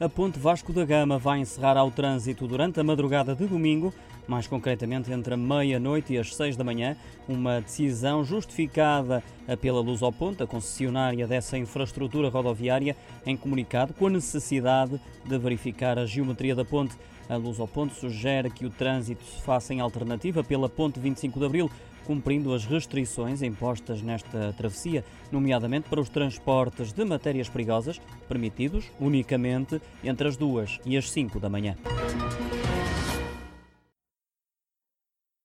A Ponte Vasco da Gama vai encerrar ao trânsito durante a madrugada de domingo, mais concretamente entre a meia-noite e as seis da manhã, uma decisão justificada pela Luz ao Ponte, a concessionária dessa infraestrutura rodoviária, em comunicado com a necessidade de verificar a geometria da ponte. A Luz ao Ponte sugere que o trânsito se faça em alternativa pela Ponte 25 de Abril, cumprindo as restrições impostas nesta travessia, nomeadamente para os transportes de matérias perigosas, permitidos unicamente entre as duas e as cinco da manhã.